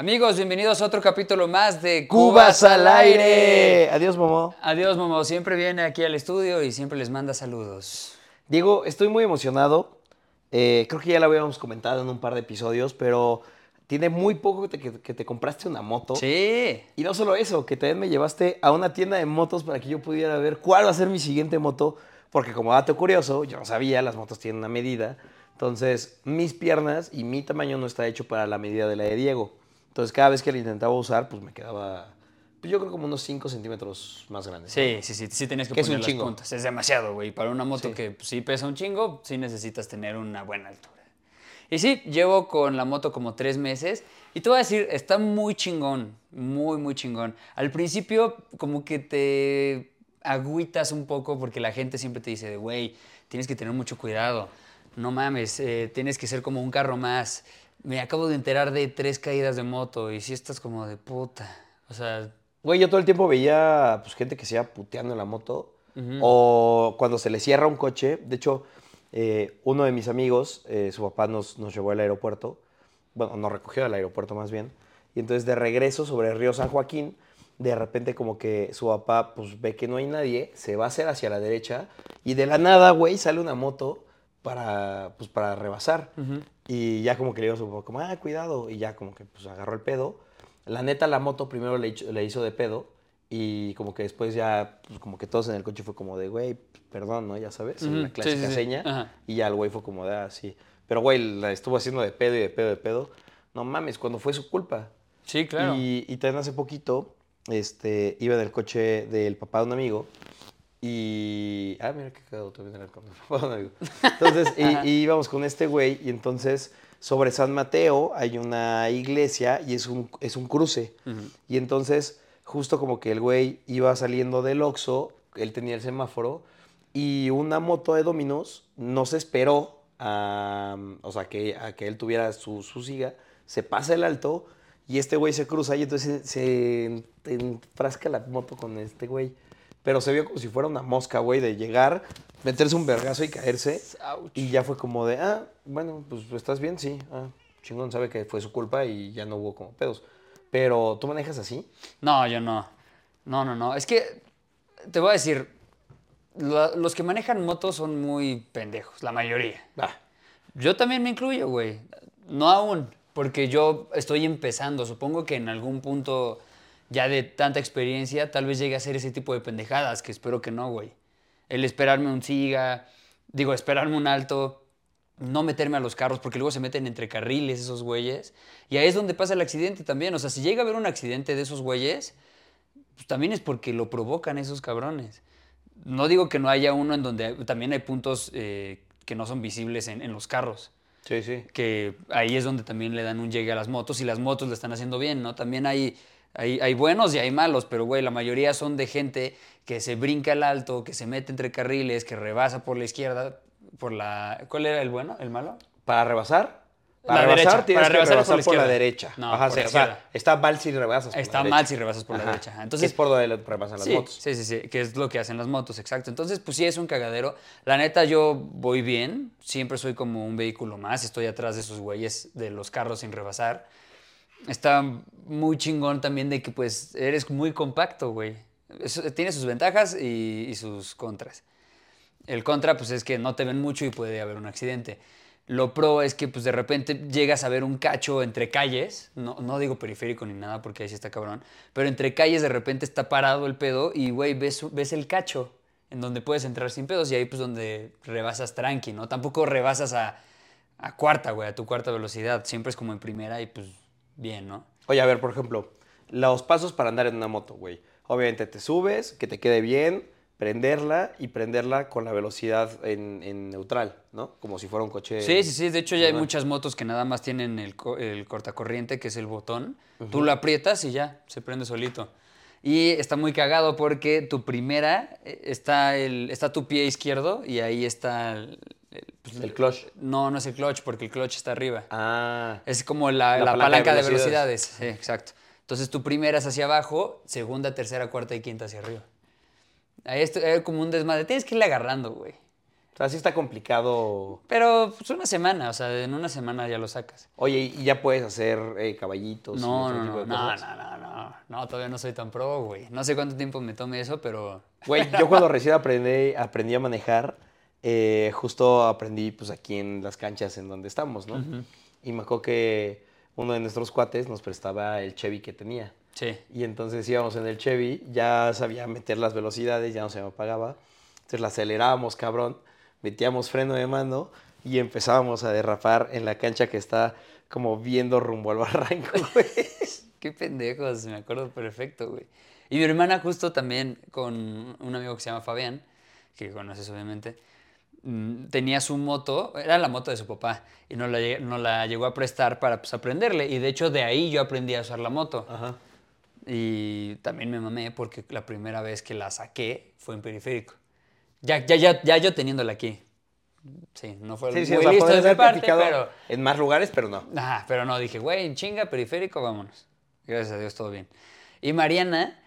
Amigos, bienvenidos a otro capítulo más de Cubas al aire. Adiós, Momo. Adiós, Momo. Siempre viene aquí al estudio y siempre les manda saludos. Diego, estoy muy emocionado. Eh, creo que ya lo habíamos comentado en un par de episodios, pero tiene muy poco que te, que te compraste una moto. Sí. Y no solo eso, que también me llevaste a una tienda de motos para que yo pudiera ver cuál va a ser mi siguiente moto. Porque como dato curioso, yo no sabía, las motos tienen una medida. Entonces, mis piernas y mi tamaño no está hecho para la medida de la de Diego. Entonces, cada vez que la intentaba usar, pues me quedaba, pues yo creo como unos 5 centímetros más grande. Sí, sí, sí, sí tenías que Que es poner un las chingo. puntas. Es demasiado, güey. Para una moto Sí. que pues, sí pesa un chingo, sí necesitas tener una buena altura. Y sí, llevo con la moto como tres meses y te voy a decir, está muy chingón, muy, muy chingón. Al principio como que te agüitas un poco porque la gente siempre te dice, güey, tienes que tener mucho cuidado. No mames, eh, tienes que ser como un carro más. Me acabo de enterar de tres caídas de moto y si estás como de puta. O sea, Güey, yo todo el tiempo veía pues, gente que se iba puteando en la moto. O cuando se le cierra un coche. De hecho, eh, uno de mis amigos, eh, su papá nos, nos llevó al aeropuerto. Bueno, nos recogió del aeropuerto más bien. Y entonces de regreso sobre el río San Joaquín, de repente como que su papá pues ve que no hay nadie, se va a hacer hacia la derecha y de la nada, güey, sale una moto para, pues, para rebasar. Y ya como que le digo a su papá, como, ah, cuidado. Y ya como que pues agarró el pedo. La neta, la moto primero le, hizo- le hizo de pedo. Y como que después ya, pues como que todos en el coche fue como de, güey, perdón, ¿no? Ya sabes, Ujú, la sí, clásica sí, sí. seña. Ajá. Y ya el güey fue como de, ah, sí. Pero güey, la estuvo haciendo de pedo y de pedo y de pedo. No mames, cuando fue su culpa. sí, claro. Y, y también hace poquito, este, iba en el coche del papá de un amigo. Y. Ah, mira qué cagado también con el. Entonces, y, y íbamos con este güey. Y entonces, sobre San Mateo hay una iglesia y es un, es un cruce. Y entonces, justo como que el güey iba saliendo del Oxxo, él tenía el semáforo. Y una moto de Dominos no se esperó a, o sea, que, a que él tuviera su, su siga, se pasa el alto y este güey se cruza y entonces se en- enfrasca la moto con este güey. Pero se vio como si fuera una mosca, güey, de llegar, meterse un vergazo y caerse. Ouch. Y ya fue como de, ah, bueno, pues ¿estás bien? Sí. Ah, chingón, sabe que fue su culpa y ya no hubo como pedos. Pero, ¿tú manejas así? No, yo no. No, no, no. Es que te voy a decir, la- los que manejan motos son muy pendejos, la mayoría. Ah, Yo también me incluyo, güey. No aún, porque yo estoy empezando. Supongo que en algún punto ya de tanta experiencia tal vez llegue a hacer ese tipo de pendejadas, que espero que no, güey. El esperarme un siga, digo, esperarme un alto, no meterme a los carros, porque luego se meten entre carriles esos güeyes. Y ahí es donde pasa el accidente también. O sea, si llega a haber un accidente de esos güeyes, pues también es porque lo provocan esos cabrones. No digo que no haya uno en donde también hay puntos eh, que no son visibles en, en los carros, sí, sí. que ahí es donde también le dan un llegue a las motos y las motos le están haciendo bien, ¿no? También hay, hay, hay buenos y hay malos, pero güey, la mayoría son de gente que se brinca el alto, que se mete entre carriles, que rebasa por la izquierda, por la... ¿Cuál era el bueno, el malo? ¿Para rebasar? La Para rebasar derecha, tienes para rebasar que por rebasar la por la izquierda. derecha. No, Ajá, por sí, la o sea, izquierda. está mal si rebasas por la Está derecha. mal si rebasas por la derecha. Entonces, es por donde rebasan las sí, motos. Sí, sí, sí, que es lo que hacen las motos, exacto. Entonces, pues sí, es un cagadero. La neta, yo voy bien, siempre soy como un vehículo más, estoy atrás de esos güeyes de los carros sin rebasar. Está muy chingón también de que pues eres muy compacto, güey. Eso tiene sus ventajas y, sus contras. El contra, pues es que no te ven mucho y puede haber un accidente. Lo pro es que, pues de repente llegas a ver un cacho entre calles. No, no digo periférico ni nada porque ahí sí está cabrón. Pero entre calles de repente está parado el pedo y, güey, ves, ves el cacho en donde puedes entrar sin pedos y ahí, pues, donde rebasas tranqui, ¿no? Tampoco rebasas a, a cuarta, güey, a tu cuarta velocidad. Siempre es como en primera y, pues, bien, ¿no? Oye, a ver, por ejemplo, los pasos para andar en una moto, güey. Obviamente te subes, que te quede bien, prenderla y prenderla con la velocidad en, en neutral, ¿no? Como si fuera un coche. Sí, sí, sí. De hecho, ya hay muchas motos que nada más tienen el, co- el cortacorriente, que es el botón. Tú lo aprietas y ya, se prende solito. Y está muy cagado porque tu primera eh, está, el, está tu pie izquierdo y ahí está pues, El clutch. No, no es el clutch porque el clutch está arriba. Ah. Es como la, La la palanca palanca, de de velocidades. velocidades. Sí, exacto. Entonces tu primera es hacia abajo, segunda, tercera, cuarta y quinta hacia arriba. Ahí es como un desmadre. Tienes que irle agarrando, güey. sea, sí está complicado. Pero pues una semana, o sea, en una semana ya lo sacas. Oye, ¿y ya puedes hacer eh, caballitos? y No, otro no, tipo de no, cosas? no, no, no, no, todavía no soy tan pro, güey. No sé cuánto tiempo me tome eso, pero... Güey, yo cuando recién aprendí, aprendí a manejar, eh, justo aprendí pues aquí en las canchas en donde estamos, ¿no? Y me acuerdo que uno de nuestros cuates nos prestaba el Chevy que tenía. Sí. Y entonces íbamos en el Chevy, ya sabía meter las velocidades, ya no se me apagaba. Entonces la acelerábamos, cabrón, metíamos freno de mano y empezábamos a derrapar en la cancha que está como viendo rumbo al barranco, güey. Qué pendejos, me acuerdo perfecto, güey. Y mi hermana justo también con un amigo que se llama Fabián, que conoces obviamente, tenía su moto, era la moto de su papá, y nos la, nos la llegó a prestar para pues, aprenderle. Y de hecho de ahí yo aprendí a usar la moto. Ajá. Y también me mamé porque la primera vez que la saqué fue en periférico. Ya, ya, ya, ya yo teniéndola aquí. Sí, no fue Sí, sí, muy listo de mi parte, pero... en más lugares, pero no. Ajá, pero no, dije, güey, en chinga, periférico, vámonos. Gracias a Dios, todo bien. Y Mariana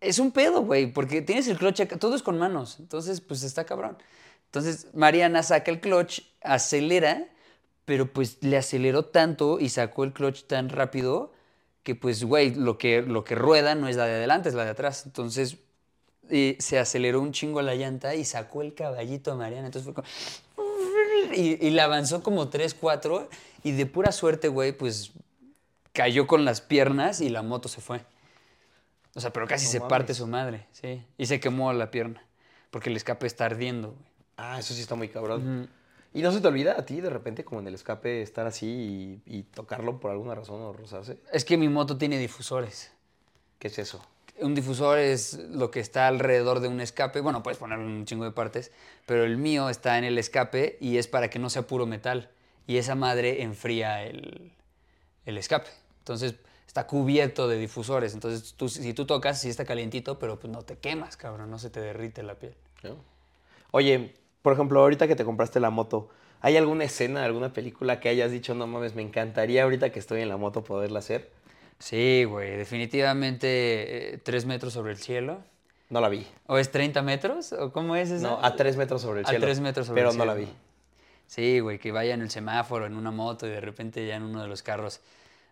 es un pedo, güey, porque tienes el acá, todo es con manos, entonces, pues está cabrón. Entonces, Mariana saca el clutch, acelera, pero pues le aceleró tanto y sacó el clutch tan rápido que, pues, güey, lo que, lo que rueda no es la de adelante, es la de atrás. Entonces, eh, se aceleró un chingo la llanta y sacó el caballito a Mariana. Entonces fue como... Y, y le avanzó como 3, 4 y de pura suerte, güey, pues cayó con las piernas y la moto se fue. O sea, pero casi No se mames. parte su madre, sí. Y se quemó la pierna porque el escape está ardiendo, güey. Ah, eso sí está muy cabrón. ¿Y no se te olvida a ti de repente como en el escape estar así y, y tocarlo por alguna razón o rozarse? Es que mi moto tiene difusores. ¿Qué es eso? Un difusor es lo que está alrededor de un escape. Bueno, puedes ponerlo en un chingo de partes, pero el mío está en el escape y es para que no sea puro metal. Y esa madre enfría el, el escape. Entonces está cubierto de difusores. Entonces tú, si tú tocas, sí está calientito, pero pues no te quemas, cabrón, no se te derrite la piel. ¿no? Oye, por ejemplo, ahorita que te compraste la moto, ¿hay alguna escena, alguna película que hayas dicho, no mames, me encantaría ahorita que estoy en la moto poderla hacer? Sí, güey, definitivamente eh, tres metros sobre el cielo. No la vi. ¿O es 30 metros? ¿O cómo es eso? No, a tres metros sobre el A cielo. tres metros sobre Pero el no la cielo. vi. Sí, güey, que vaya en el semáforo, en una moto y de repente ya en uno de los carros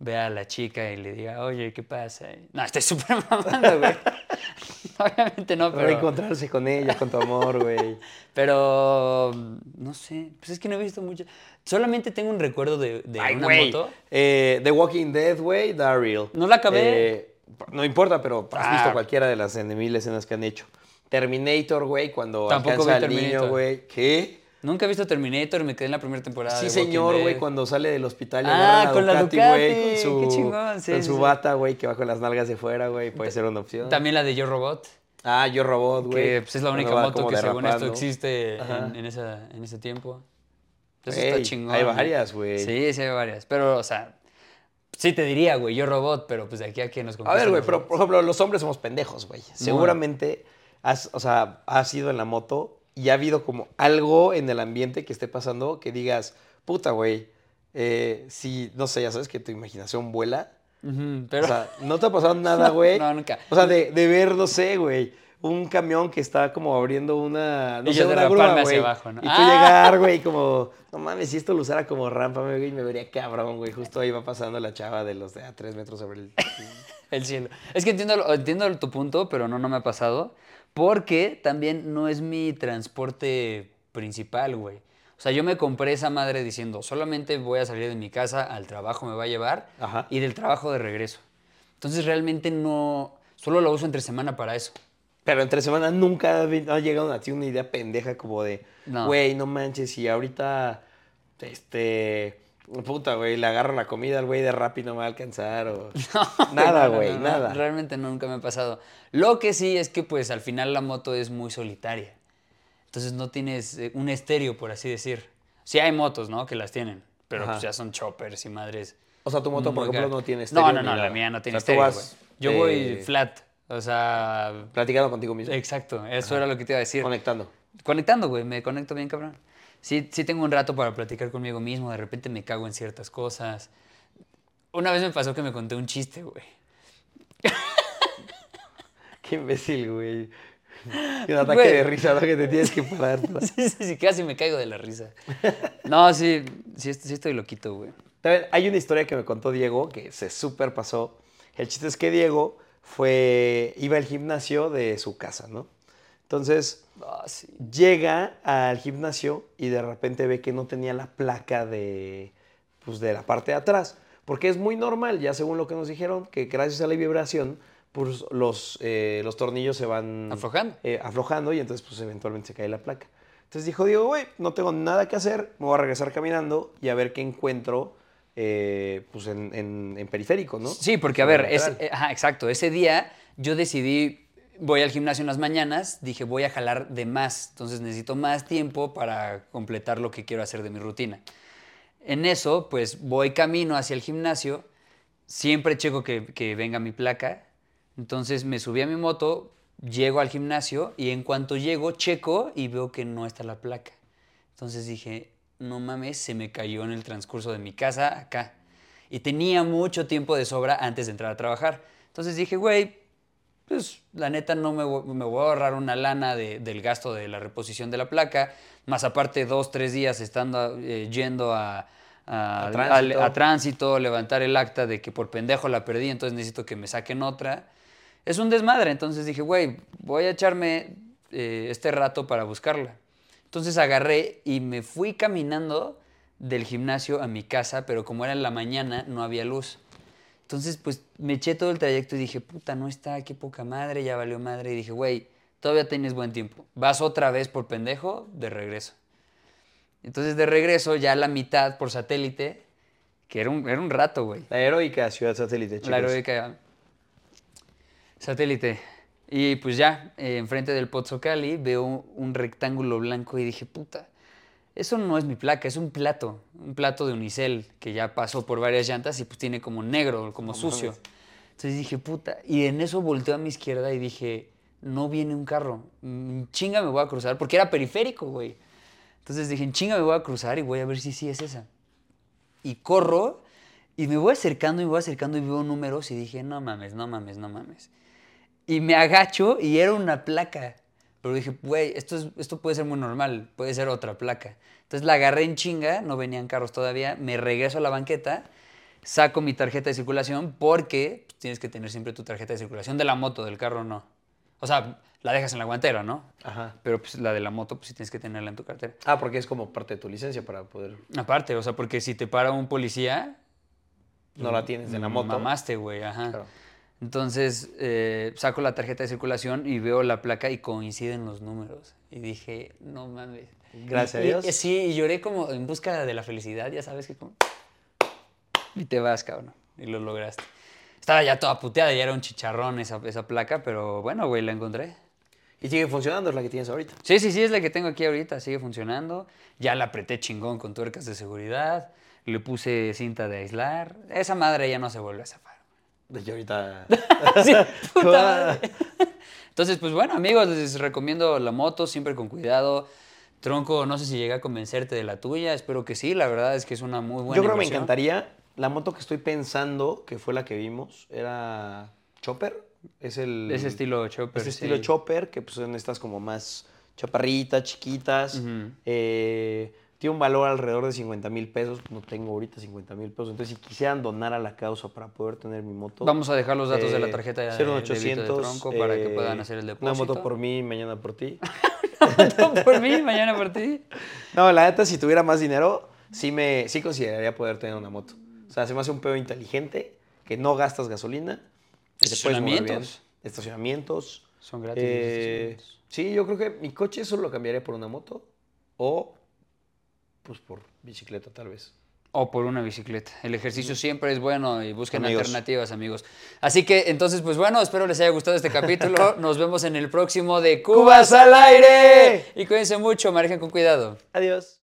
vea a la chica y le diga, oye, ¿qué pasa? Y- No, estoy súper mamando, güey. Obviamente no, pero... Reencontrarse con ella, con tu amor, güey. Pero, no sé, pues es que no he visto mucho. Solamente tengo un recuerdo de, de Ay, una güey. moto. Eh, The Walking Dead, güey, Daryl. No la acabé. Eh, no importa, pero has Ah. visto cualquiera de las en- mil escenas que han hecho. Terminator, güey, cuando Tampoco alcanza al niño, güey. ¿Qué? Nunca he visto Terminator, me quedé en la primera temporada. Sí, de señor, güey, cuando sale del hospital y Ah, con la Ducati, güey, con su, qué chingón, sí, con su sí. bata, güey, que va con las nalgas de fuera, güey, puede ser una opción. También la de Yo Robot. Ah, Yo Robot, güey. Que pues, es la única moto que según esto existe en, en esa, en ese tiempo. Entonces Güey, está chingón. hay varias, güey. Sí, sí hay varias. Pero, o sea, sí te diría, güey, yo robot, pero pues de aquí a que nos A ver, güey, pero por ejemplo, los hombres somos pendejos, güey. Seguramente has, o sea, has ido en la moto y ha habido como algo en el ambiente que esté pasando que digas, puta, güey, eh, si, no sé, ya sabes que tu imaginación vuela. Pero, O sea, ¿no te ha pasado nada, güey? no, nunca. O sea, de, de ver, no sé, güey, un camión que está como abriendo una, no Y sé, yo una grúa, hacia abajo, ¿no? Y tú ¡Ah! llegar, güey, como, no mames, si esto lo usara como rampa, güey, me vería cabrón, güey. Justo ahí va pasando la chava de los de a tres metros sobre el... el cielo. Es que entiendo, entiendo tu punto, pero no, no me ha pasado. Porque también no es mi transporte principal, güey. O sea, yo me compré esa madre diciendo, solamente voy a salir de mi casa, al trabajo me va a llevar Ajá. y del trabajo de regreso. Entonces realmente no, solo lo uso entre semana para eso. Pero entre semana nunca ha llegado a ti una idea pendeja como de, güey, no manches, si ahorita, este, puta, güey, le agarro la comida al güey de Rappi no me va a alcanzar o... nada, No, no, güey, no, no, nada. Realmente nunca me ha pasado. Lo que sí es que pues al final la moto es muy solitaria. Entonces no tienes eh, un estéreo, por así decir. Sí hay motos, ¿no? Que las tienen, pero Ajá. pues ya son choppers y madres. O sea, tu moto, por ejemplo, no tiene No, estéreo no, ni no, la nada. mía no tiene O sea, estéreo, vas. Yo eh, voy flat, o sea... Platicando contigo mismo. Exacto, eso era lo que te iba a decir. Conectando. Conectando, güey, me conecto bien, cabrón. Sí, sí tengo un rato para platicar conmigo mismo, de repente me cago en ciertas cosas. Una vez me pasó que me conté un chiste, güey. Qué imbécil, güey. Un ataque Güey. de risa, ¿no? Que te tienes que parar. Sí, sí, sí, casi me caigo de la risa. No, sí, sí, sí estoy loquito, güey. También hay una historia que me contó Diego que se súper pasó. El chiste es que Diego fue, iba al gimnasio de su casa, ¿no? Entonces Ah, sí. llega al gimnasio y de repente ve que no tenía la placa de, pues, de la parte de atrás. Porque es muy normal, ya según lo que nos dijeron, que gracias a la vibración, pues los, eh, los tornillos se van Aflojando. eh, aflojando y entonces pues eventualmente se cae la placa. Entonces dijo Diego, güey, no tengo nada que hacer, me voy a regresar caminando y a ver qué encuentro eh, pues en, en- en periférico, ¿no? Sí, porque a ver, ajá, exacto. Ese día yo decidí, voy al gimnasio en las mañanas, dije voy a jalar de más, entonces necesito más tiempo para completar lo que quiero hacer de mi rutina. En eso, pues voy camino hacia el gimnasio, siempre checo que, que venga mi placa, entonces me subí a mi moto, llego al gimnasio y en cuanto llego checo y veo que no está la placa. Entonces dije, no mames, se me cayó en el transcurso de mi casa acá. Y tenía mucho tiempo de sobra antes de entrar a trabajar. Entonces dije, güey, pues la neta no me, me voy a ahorrar una lana de- del gasto de la reposición de la placa, más aparte dos, tres días estando eh, yendo a, a- A tránsito. a tránsito, levantar el acta de que por pendejo la perdí, entonces necesito que me saquen otra. Es un desmadre, entonces dije, güey, voy a echarme eh, este rato para buscarla. Entonces agarré y me fui caminando del gimnasio a mi casa, pero como era en la mañana, no había luz. Entonces, pues me eché todo el trayecto y dije, puta, no está, qué poca madre, ya valió madre. Y dije, güey, todavía tienes buen tiempo. Vas otra vez por pendejo, de regreso. Entonces, de regreso, ya la mitad por satélite, que era un, era un rato, güey. La heroica ciudad satélite, chicos. La heroica satélite. Y pues ya, eh, enfrente del Pozzo Cali, veo un rectángulo blanco y dije, puta, eso no es mi placa, es un plato, un plato de unicel que ya pasó por varias llantas y pues tiene como negro, como sucio. Entonces dije, puta, y en eso volteo a mi izquierda y dije, no viene un carro, chinga me voy a cruzar, porque era periférico, güey. Entonces dije, en chinga me voy a cruzar y voy a ver si sí es esa. Y corro y me voy acercando y me voy acercando y veo números y dije, no mames, no mames, no mames. Y me agacho y era una placa. Pero dije, güey, esto, es- esto puede ser muy normal, puede ser otra placa. Entonces la agarré en chinga, no venían carros todavía, me regreso a la banqueta, saco mi tarjeta de circulación porque pues, tienes que tener siempre tu tarjeta de circulación de la moto, del carro no. O sea, la dejas en la guantera, ¿no? Ajá. Pero pues la de la moto, pues sí tienes que tenerla en tu cartera. Ah, porque es como parte de tu licencia para poder... Aparte, o sea, porque si te para un policía, No la tienes en la moto. Mamaste, güey, ajá. Claro. Entonces eh, saco la tarjeta de circulación y veo la placa y coinciden los números. Y dije, no mames. Gracias a Y- y- Dios. sí, y lloré como en busca de la felicidad, ya sabes que como... Y te vas, cabrón. Y lo lograste. Estaba ya toda puteada, ya era un chicharrón esa, esa placa, pero bueno, güey, la encontré. Y sigue funcionando, es la que tienes ahorita. Sí, sí, sí, es la que tengo aquí ahorita, sigue funcionando. Ya la apreté chingón con tuercas de seguridad, le puse cinta de aislar. Esa madre ya no se vuelve a zafar. De que ahorita... Sí, puta madre. Entonces, pues bueno, amigos, les recomiendo la moto, siempre con cuidado. Tronco, no sé si llega a convencerte de la tuya, espero que sí, la verdad es que es una muy buena Yo creo que me encantaría. La moto que estoy pensando, que fue la que vimos, era Chopper. Es el... Ese estilo chopper. Ese estilo sí. Chopper, que pues son estas como más chaparritas, chiquitas. Eh, tiene un valor alrededor de 50 mil pesos. No tengo ahorita 50 mil pesos. Entonces, si quisieran donar a la causa para poder tener mi moto. Vamos a dejar los datos de la eh, tarjeta de, 01800, débito de Tronco para que eh, puedan hacer el Una depósito. moto por mí, mañana por ti. moto por mí, mañana por ti. No, la neta, si tuviera más dinero, sí, me, sí consideraría poder tener una moto. O sea, se me hace un pedo inteligente, que no gastas gasolina, que te. Estacionamientos. Estacionamientos. Son gratis. Eh, sí, yo creo que mi coche solo lo cambiaría por una moto o pues por bicicleta tal vez. O por una bicicleta. El ejercicio siempre es bueno y busquen Amigos. alternativas, amigos. Así que, entonces, pues bueno, espero les haya gustado este capítulo. Nos vemos en el próximo de Cubas al aire. Y cuídense mucho, manejen con cuidado. Adiós.